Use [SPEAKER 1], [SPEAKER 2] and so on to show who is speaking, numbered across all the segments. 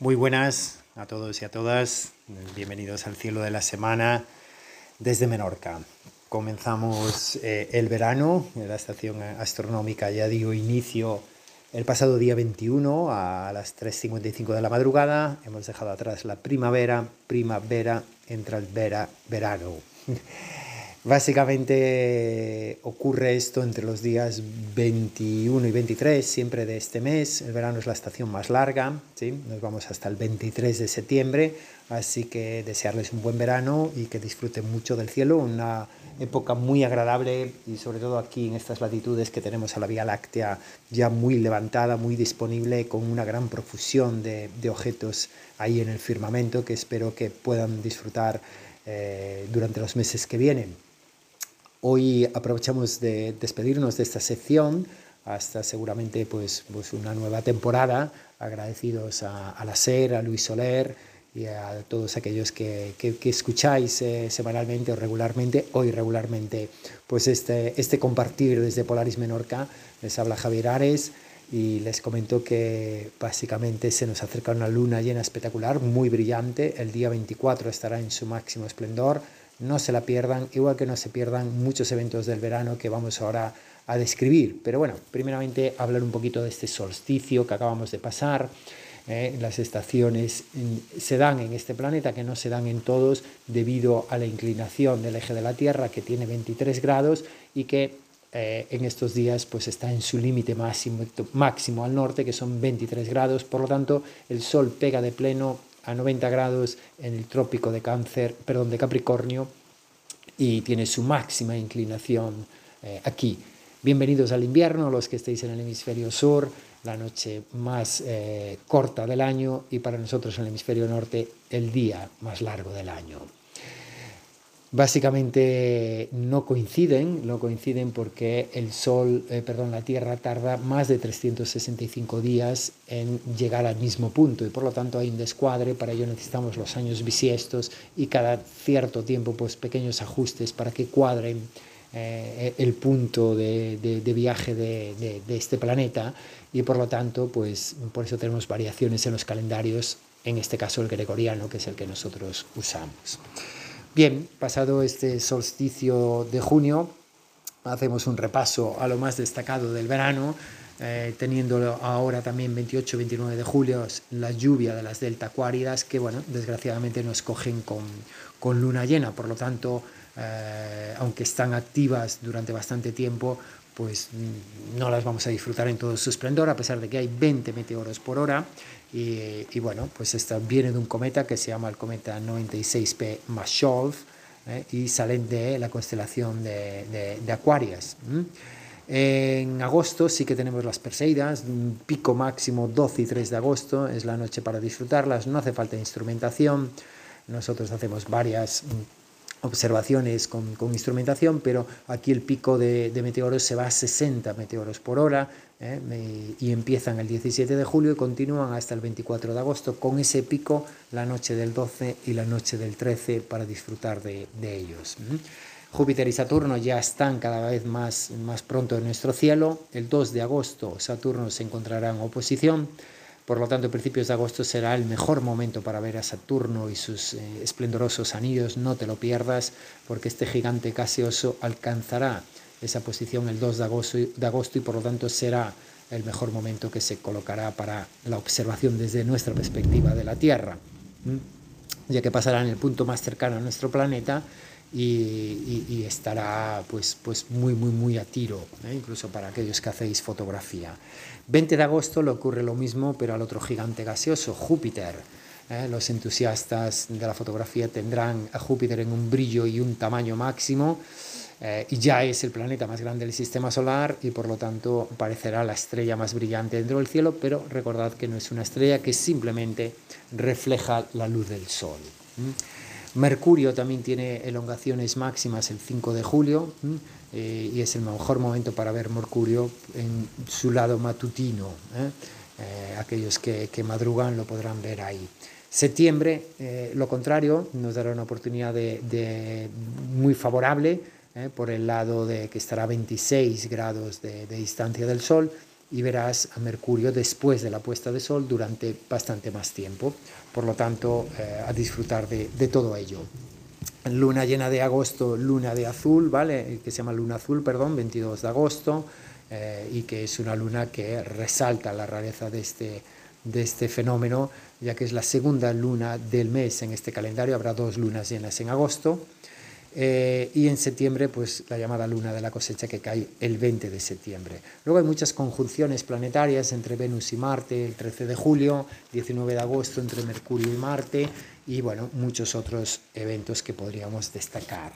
[SPEAKER 1] Muy buenas a todos y a todas. Bienvenidos al cielo de la semana desde Menorca. Comenzamos eh, el verano, la estación astronómica ya dio inicio el pasado día 21 a las 3.55 de la madrugada. Hemos dejado atrás la primavera, primavera, entra el vera, verano. Básicamente ocurre esto entre los días 21 y 23, siempre de este mes. El verano es la estación más larga, ¿sí? nos vamos hasta el 23 de septiembre, así que desearles un buen verano y que disfruten mucho del cielo, una época muy agradable y sobre todo aquí en estas latitudes que tenemos a la Vía Láctea ya muy levantada, muy disponible, con una gran profusión de, objetos ahí en el firmamento que espero que puedan disfrutar eh, durante los meses que vienen. Hoy aprovechamos de despedirnos de esta sección hasta seguramente pues, pues una nueva temporada, agradecidos a, la SER, a Luis Soler y a todos aquellos que, que, escucháis eh, semanalmente o regularmente o irregularmente pues este, este compartir desde Polaris Menorca. Les habla Javier Ares y les comento que básicamente se nos acerca una luna llena espectacular, muy brillante. El día 24 estará en su máximo esplendor no se la pierdan, igual que no se pierdan muchos eventos del verano que vamos ahora a describir. Pero bueno, primeramente hablar un poquito de este solsticio que acabamos de pasar. Eh, las estaciones se dan en este planeta, que no se dan en todos debido a la inclinación del eje de la Tierra, que tiene 23 grados y que eh, en estos días pues está en su límite máximo, máximo al norte, que son 23 grados. Por lo tanto, el Sol pega de pleno a 90 grados en el trópico de cáncer, perdón, de Capricornio y tiene su máxima inclinación eh, aquí. Bienvenidos al invierno, los que estéis en el hemisferio sur, la noche más eh, corta del año y para nosotros en el hemisferio norte el día más largo del año. Básicamente no coinciden, no coinciden porque el Sol, eh, perdón, la Tierra tarda más de 365 días en llegar al mismo punto y por lo tanto hay un descuadre, para ello necesitamos los años bisiestos y cada cierto tiempo pues pequeños ajustes para que cuadren eh, el punto de, viaje de, de, este planeta y por lo tanto pues por eso tenemos variaciones en los calendarios, en este caso el gregoriano que es el que nosotros usamos. Bien, pasado este solsticio de junio, hacemos un repaso a lo más destacado del verano, eh, teniendo ahora también 28-29 de julio la lluvia de las delta acuáridas que, bueno, desgraciadamente nos cogen con, con luna llena, por lo tanto, eh, aunque están activas durante bastante tiempo, pues mm, no las vamos a disfrutar en todo su esplendor, a pesar de que hay 20 meteoros por hora. Y, bueno, pues esta viene de un cometa que se llama el cometa 96P Mashov ¿eh? y salen de la constelación de, de, Acuarias. En agosto sí que tenemos las Perseidas, un pico máximo 12 y 3 de agosto, es la noche para disfrutarlas, no hace falta instrumentación, nosotros hacemos varias observaciones con, instrumentación, pero aquí el pico de, meteoros se va a 60 meteoros por hora ¿eh? y empiezan el 17 de julio y continúan hasta el 24 de agosto con ese pico la noche del 12 y la noche del 13 para disfrutar de, ellos. Júpiter y Saturno ya están cada vez más, más pronto en nuestro cielo. El 2 de agosto Saturno se encontrará en oposición por lo tanto, principios de agosto será el mejor momento para ver a Saturno y sus eh, esplendorosos anillos. No te lo pierdas, porque este gigante gaseoso alcanzará esa posición el 2 de agosto, de agosto y por lo tanto será el mejor momento que se colocará para la observación desde nuestra perspectiva de la Tierra, ya que pasará en el punto más cercano a nuestro planeta y, estará pues, pues muy, muy, muy a tiro, ¿eh? incluso para aquellos que hacéis fotografía. 20 de agosto le ocurre lo mismo, pero al otro gigante gaseoso, Júpiter. ¿eh? Los entusiastas de la fotografía tendrán a Júpiter en un brillo y un tamaño máximo. Eh, y ya es el planeta más grande del sistema solar y por lo tanto parecerá la estrella más brillante dentro del cielo, pero recordad que no es una estrella que simplemente refleja la luz del Sol. Mercurio también tiene elongaciones máximas el 5 de julio eh, y es el mejor momento para ver Mercurio en su lado matutino. ¿eh? Eh, aquellos que, madrugan lo podrán ver ahí. Septiembre, lo contrario, nos dará una oportunidad de, muy favorable por el lado de que estará a 26 grados de, distancia del Sol y verás a Mercurio después de la puesta de sol durante bastante más tiempo. Por lo tanto, eh, a disfrutar de, de, todo ello. Luna llena de agosto, luna de azul, ¿vale? Que se llama luna azul, perdón, 22 de agosto, eh, y que es una luna que resalta la rareza de este, de este fenómeno, ya que es la segunda luna del mes en este calendario, habrá dos lunas llenas en agosto. Eh, y en septiembre, pues la llamada luna de la cosecha que cae el 20 de septiembre. Luego hay muchas conjunciones planetarias entre Venus y Marte, el 13 de julio, 19 de agosto entre Mercurio y Marte, y bueno, muchos otros eventos que podríamos destacar.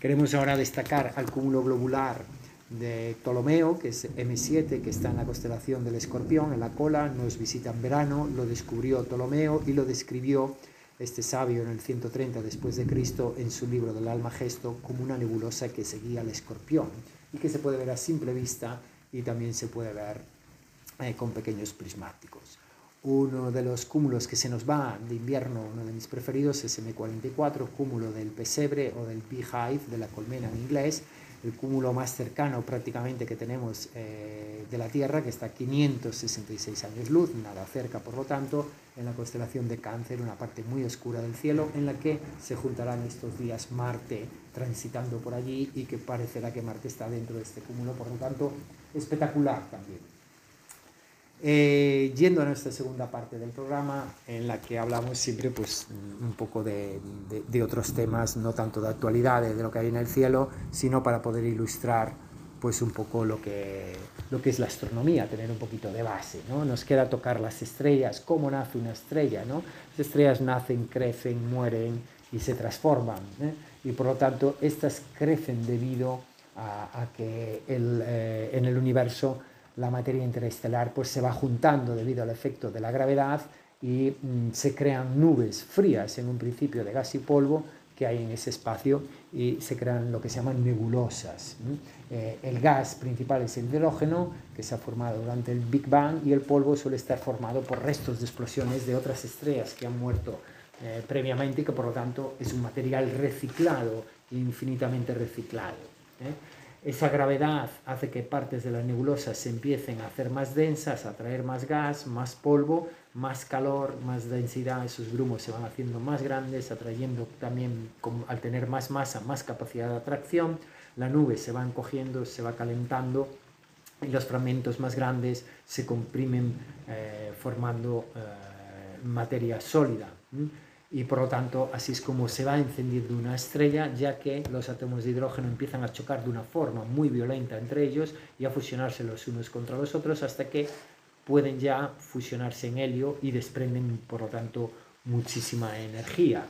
[SPEAKER 1] Queremos ahora destacar al cúmulo globular de Ptolomeo, que es M7, que está en la constelación del escorpión, en la cola, nos visita en verano, lo descubrió Ptolomeo y lo describió este sabio en el 130 después de Cristo en su libro del alma gesto como una nebulosa que seguía al escorpión y que se puede ver a simple vista y también se puede ver eh, con pequeños prismáticos. Uno de los cúmulos que se nos va de invierno, uno de mis preferidos, es M44, cúmulo del pesebre o del beehive, de la colmena en inglés, el cúmulo más cercano prácticamente que tenemos eh, de la Tierra, que está a 566 años luz, nada cerca por lo tanto, en la constelación de Cáncer, una parte muy oscura del cielo, en la que se juntarán estos días Marte transitando por allí y que parecerá que Marte está dentro de este cúmulo, por lo tanto, espectacular también. Eh, yendo a nuestra segunda parte del programa, en la que hablamos siempre pues, un poco de, de, otros temas, no tanto de actualidad, de, lo que hay en el cielo, sino para poder ilustrar pues, un poco lo que, lo que es la astronomía, tener un poquito de base. ¿no? Nos queda tocar las estrellas, cómo nace una estrella. ¿no? Las estrellas nacen, crecen, mueren y se transforman. ¿eh? Y por lo tanto, estas crecen debido a, a que el, eh, en el universo la materia interestelar pues se va juntando debido al efecto de la gravedad y mm, se crean nubes frías en un principio de gas y polvo que hay en ese espacio y se crean lo que se llaman nebulosas. Eh, el gas principal es el hidrógeno que se ha formado durante el Big Bang y el polvo suele estar formado por restos de explosiones de otras estrellas que han muerto eh, previamente y que por lo tanto es un material reciclado, infinitamente reciclado. ¿eh? Esa gravedad hace que partes de las nebulosas se empiecen a hacer más densas, a traer más gas, más polvo, más calor, más densidad. Esos grumos se van haciendo más grandes, atrayendo también, al tener más masa, más capacidad de atracción. La nube se va encogiendo, se va calentando y los fragmentos más grandes se comprimen eh, formando eh, materia sólida y por lo tanto así es como se va encendiendo una estrella ya que los átomos de hidrógeno empiezan a chocar de una forma muy violenta entre ellos y a fusionarse los unos contra los otros hasta que pueden ya fusionarse en helio y desprenden por lo tanto muchísima energía.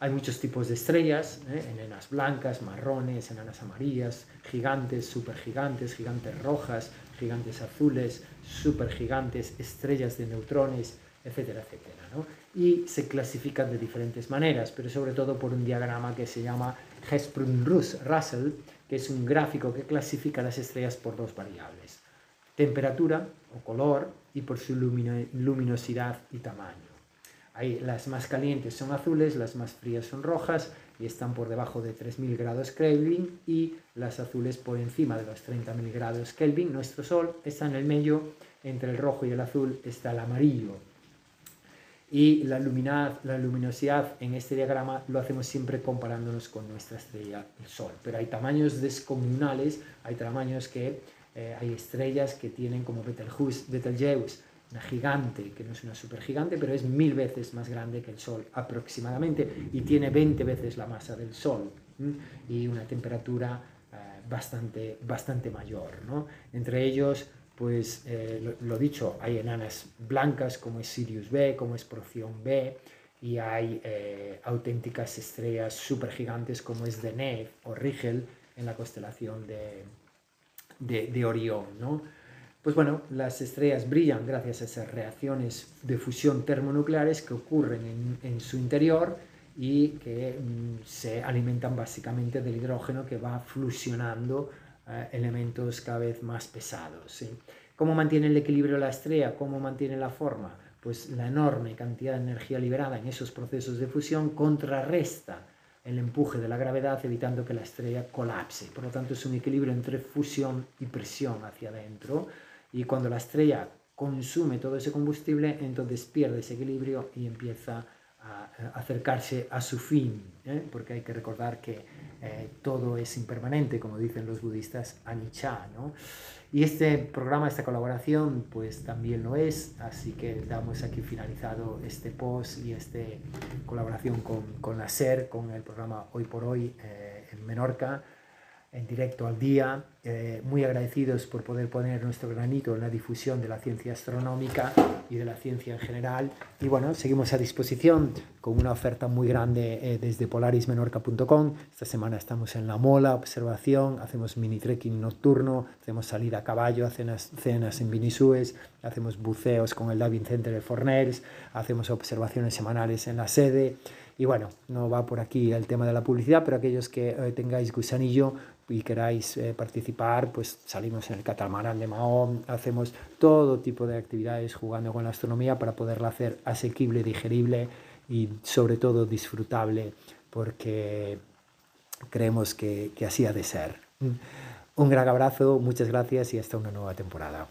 [SPEAKER 1] Hay muchos tipos de estrellas, ¿eh? enanas blancas, marrones, enanas amarillas, gigantes, supergigantes, gigantes rojas, gigantes azules, supergigantes, estrellas de neutrones, etcétera, etcétera. ¿no? y se clasifican de diferentes maneras, pero sobre todo por un diagrama que se llama Hesprun-Russell, que es un gráfico que clasifica las estrellas por dos variables, temperatura o color y por su luminosidad y tamaño. Ahí las más calientes son azules, las más frías son rojas y están por debajo de 3.000 grados Kelvin y las azules por encima de los 30.000 grados Kelvin. Nuestro Sol está en el medio, entre el rojo y el azul está el amarillo, y la, la luminosidad en este diagrama lo hacemos siempre comparándonos con nuestra estrella, el Sol. Pero hay tamaños descomunales, hay tamaños que eh, hay estrellas que tienen como Betelgeuse, Betelgeuse, una gigante, que no es una supergigante, pero es mil veces más grande que el Sol aproximadamente y tiene 20 veces la masa del Sol y una temperatura eh, bastante, bastante mayor. ¿no? Entre ellos pues eh, lo, dicho, hay enanas blancas como es Sirius B, como es Procyon B, y hay eh, auténticas estrellas supergigantes como es Deneb o Rigel en la constelación de, de, Orión. ¿no? Pues bueno, las estrellas brillan gracias a esas reacciones de fusión termonucleares que ocurren en, en su interior y que mm, se alimentan básicamente del hidrógeno que va fusionando elementos cada vez más pesados. ¿Cómo mantiene el equilibrio la estrella? ¿Cómo mantiene la forma? Pues la enorme cantidad de energía liberada en esos procesos de fusión contrarresta el empuje de la gravedad evitando que la estrella colapse. Por lo tanto es un equilibrio entre fusión y presión hacia adentro y cuando la estrella consume todo ese combustible, entonces pierde ese equilibrio y empieza a acercarse a su fin, ¿eh? porque hay que recordar que eh, todo es impermanente, como dicen los budistas, anicca, ¿no? Y este programa, esta colaboración, pues también lo es, así que damos aquí finalizado este post y esta colaboración con, con la SER, con el programa Hoy por Hoy eh, en Menorca en directo al día, eh, muy agradecidos por poder poner nuestro granito en la difusión de la ciencia astronómica y de la ciencia en general. Y bueno, seguimos a disposición con una oferta muy grande eh, desde polarismenorca.com. Esta semana estamos en La Mola, observación, hacemos mini trekking nocturno, hacemos salida a caballo, cenas, cenas en Binisúes, hacemos buceos con el Davin Center de Forners, hacemos observaciones semanales en la sede. Y bueno, no va por aquí el tema de la publicidad, pero aquellos que eh, tengáis gusanillo, y queráis eh, participar, pues salimos en el catamarán de Mahón, hacemos todo tipo de actividades jugando con la astronomía para poderla hacer asequible, digerible y sobre todo disfrutable, porque creemos que, que así ha de ser. Un gran abrazo, muchas gracias y hasta una nueva temporada.